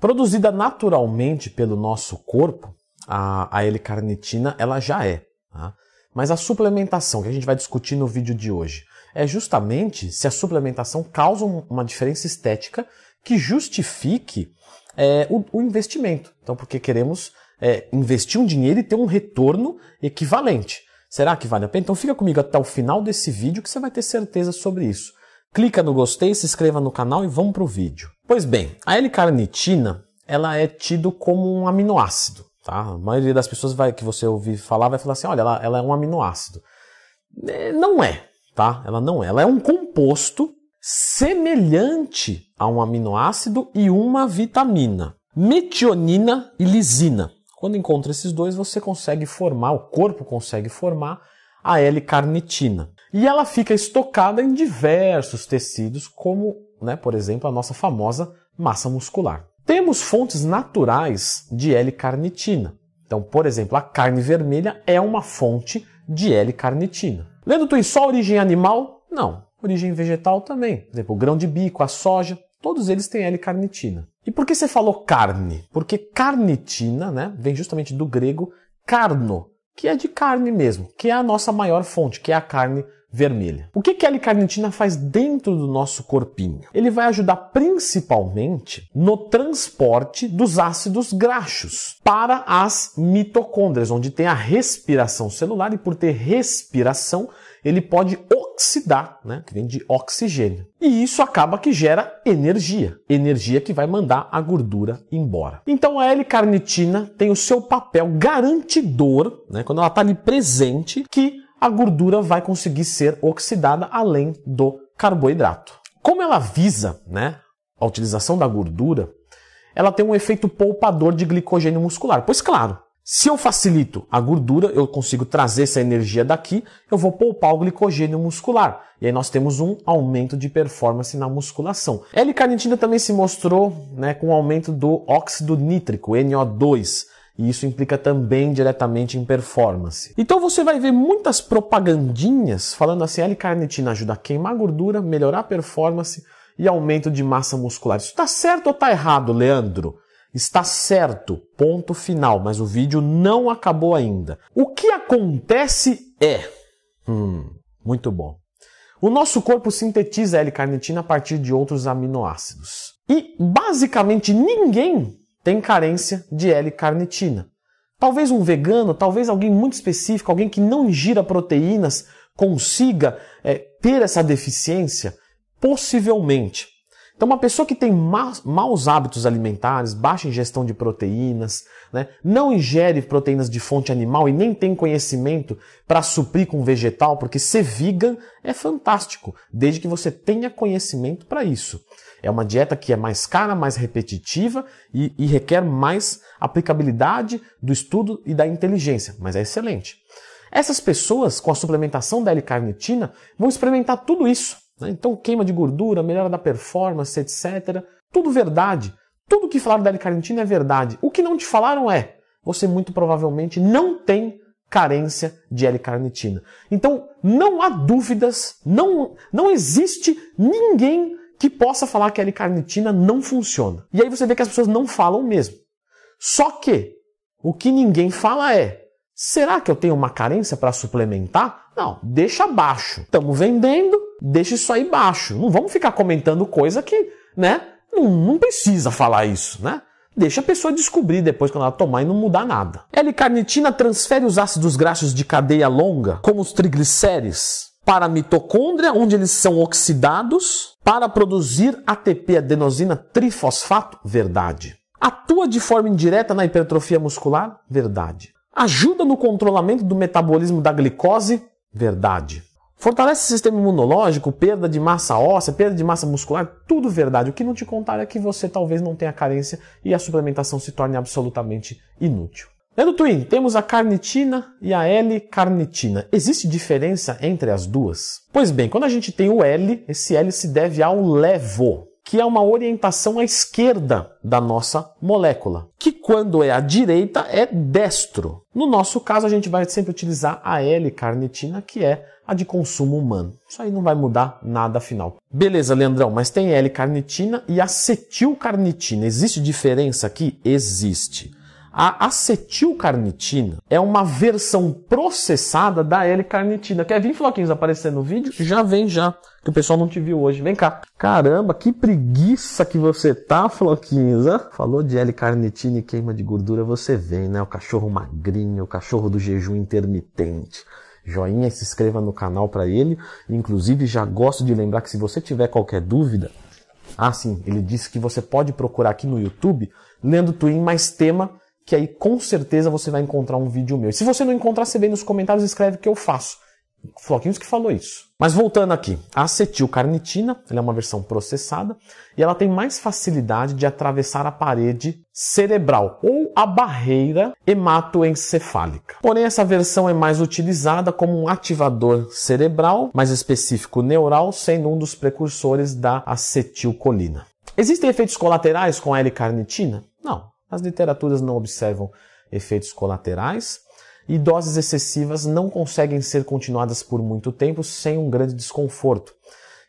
Produzida naturalmente pelo nosso corpo, a, a L-carnitina ela já é. Tá? Mas a suplementação, que a gente vai discutir no vídeo de hoje, é justamente se a suplementação causa uma diferença estética que justifique é, o, o, investimento. Então, porque queremos é, investir um dinheiro e ter um retorno equivalente. Será que vale a pena? Então fica comigo até o final desse vídeo que você vai ter certeza sobre isso. Clica no gostei, se inscreva no canal e vamos para o vídeo. Pois bem, a L-carnitina ela é tido como um aminoácido. Tá? A maioria das pessoas vai, que você ouvir falar vai falar assim, olha, ela, ela é um aminoácido. É, não é, tá? Ela não é. Ela é um composto semelhante a um aminoácido e uma vitamina. Metionina e lisina. Quando encontra esses dois, você consegue formar, o corpo consegue formar a L-carnitina. E ela fica estocada em diversos tecidos, como, né, por exemplo, a nossa famosa massa muscular. Temos fontes naturais de L-carnitina. Então, por exemplo, a carne vermelha é uma fonte de L-carnitina. Lendo tu em só origem animal? Não. Origem vegetal também. Por exemplo, o grão de bico, a soja, todos eles têm L-carnitina. E por que você falou carne? Porque carnitina, né, vem justamente do grego carno, que é de carne mesmo, que é a nossa maior fonte, que é a carne vermelha. O que, que a L-carnitina faz dentro do nosso corpinho? Ele vai ajudar principalmente no transporte dos ácidos graxos para as mitocôndrias, onde tem a respiração celular e por ter respiração ele pode oxidar, né, que vem de oxigênio. E isso acaba que gera energia, energia que vai mandar a gordura embora. Então a L-carnitina tem o seu papel garantidor, né, quando ela está ali presente, que a gordura vai conseguir ser oxidada além do carboidrato. Como ela visa né, a utilização da gordura, ela tem um efeito poupador de glicogênio muscular. Pois claro, se eu facilito a gordura, eu consigo trazer essa energia daqui, eu vou poupar o glicogênio muscular. E aí nós temos um aumento de performance na musculação. L-carnitina também se mostrou né, com o aumento do óxido nítrico, NO2, e isso implica também diretamente em performance. Então você vai ver muitas propagandinhas falando assim: L-carnitina ajuda a queimar gordura, melhorar a performance e aumento de massa muscular. Isso está certo ou está errado, Leandro? Está certo, ponto final, mas o vídeo não acabou ainda. O que acontece é. Hum, muito bom. O nosso corpo sintetiza L-carnitina a partir de outros aminoácidos. E basicamente ninguém tem carência de L-carnitina. Talvez um vegano, talvez alguém muito específico, alguém que não ingira proteínas, consiga é, ter essa deficiência? Possivelmente. Então, uma pessoa que tem maus hábitos alimentares, baixa ingestão de proteínas, né, não ingere proteínas de fonte animal e nem tem conhecimento para suprir com vegetal, porque ser vegan é fantástico, desde que você tenha conhecimento para isso. É uma dieta que é mais cara, mais repetitiva e, e requer mais aplicabilidade do estudo e da inteligência, mas é excelente. Essas pessoas, com a suplementação da L-carnitina, vão experimentar tudo isso. Né? Então, queima de gordura, melhora da performance, etc. Tudo verdade. Tudo que falaram da L-carnitina é verdade. O que não te falaram é, você muito provavelmente não tem carência de L-carnitina. Então, não há dúvidas, não, não existe ninguém que possa falar que a L-carnitina não funciona. E aí você vê que as pessoas não falam mesmo. Só que o que ninguém fala é: será que eu tenho uma carência para suplementar? Não, deixa baixo. Estamos vendendo, deixa isso aí baixo. Não vamos ficar comentando coisa que, né? Não, não precisa falar isso, né? Deixa a pessoa descobrir depois quando ela tomar e não mudar nada. L-carnitina transfere os ácidos graxos de cadeia longa, como os triglicérides, para a mitocôndria, onde eles são oxidados para produzir ATP, adenosina trifosfato? Verdade. Atua de forma indireta na hipertrofia muscular? Verdade. Ajuda no controlamento do metabolismo da glicose? Verdade. Fortalece o sistema imunológico, perda de massa óssea, perda de massa muscular, tudo verdade. O que não te contaram é que você talvez não tenha carência e a suplementação se torne absolutamente inútil. Lendo Twin, temos a carnitina e a L-carnitina. Existe diferença entre as duas? Pois bem, quando a gente tem o L, esse L se deve ao levo, que é uma orientação à esquerda da nossa molécula, que quando é à direita é destro. No nosso caso, a gente vai sempre utilizar a L-carnitina, que é a de consumo humano. Isso aí não vai mudar nada afinal. Beleza, Leandrão, mas tem L-carnitina e acetilcarnitina. Existe diferença aqui? Existe. A acetilcarnitina é uma versão processada da L-carnitina. Quer vir, Floquinhos, aparecer no vídeo? Já vem já, que o pessoal não te viu hoje. Vem cá. Caramba, que preguiça que você tá, Floquinhos. Hein? Falou de L-carnitina e queima de gordura, você vem, né? O cachorro magrinho, o cachorro do jejum intermitente joinha se inscreva no canal para ele. Inclusive, já gosto de lembrar que se você tiver qualquer dúvida, ah, sim, ele disse que você pode procurar aqui no YouTube, lendo Twin mais tema, que aí com certeza você vai encontrar um vídeo meu. Se você não encontrar, você vem nos comentários e escreve que eu faço. Floquinhos que falou isso. Mas voltando aqui, a acetilcarnitina, ela é uma versão processada e ela tem mais facilidade de atravessar a parede cerebral ou a barreira hematoencefálica. Porém, essa versão é mais utilizada como um ativador cerebral, mais específico neural, sendo um dos precursores da acetilcolina. Existem efeitos colaterais com a L-carnitina? Não. As literaturas não observam efeitos colaterais e doses excessivas não conseguem ser continuadas por muito tempo sem um grande desconforto.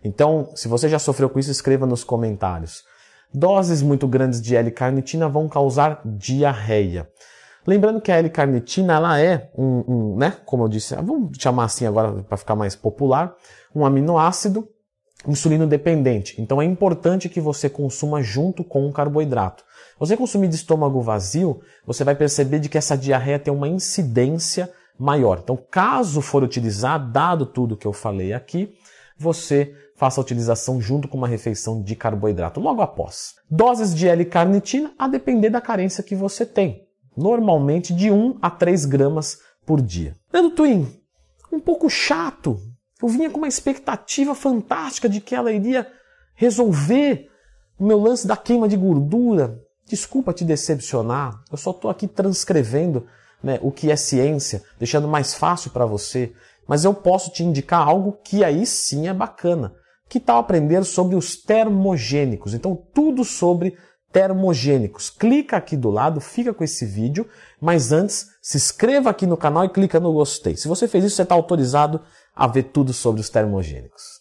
Então, se você já sofreu com isso, escreva nos comentários. Doses muito grandes de L-carnitina vão causar diarreia. Lembrando que a L-carnitina ela é um, um, né, como eu disse, vamos chamar assim agora para ficar mais popular, um aminoácido insulino dependente. Então é importante que você consuma junto com o carboidrato. Você consumir de estômago vazio, você vai perceber de que essa diarreia tem uma incidência maior. Então, caso for utilizar, dado tudo que eu falei aqui, você faça a utilização junto com uma refeição de carboidrato logo após. Doses de L-carnitina a depender da carência que você tem. Normalmente de 1 a 3 gramas por dia. Dando Twin, um pouco chato. Eu vinha com uma expectativa fantástica de que ela iria resolver o meu lance da queima de gordura. Desculpa te decepcionar, eu só estou aqui transcrevendo né, o que é ciência, deixando mais fácil para você, mas eu posso te indicar algo que aí sim é bacana. Que tal aprender sobre os termogênicos? Então, tudo sobre termogênicos. Clica aqui do lado, fica com esse vídeo, mas antes se inscreva aqui no canal e clica no gostei. Se você fez isso, você está autorizado a ver tudo sobre os termogênicos.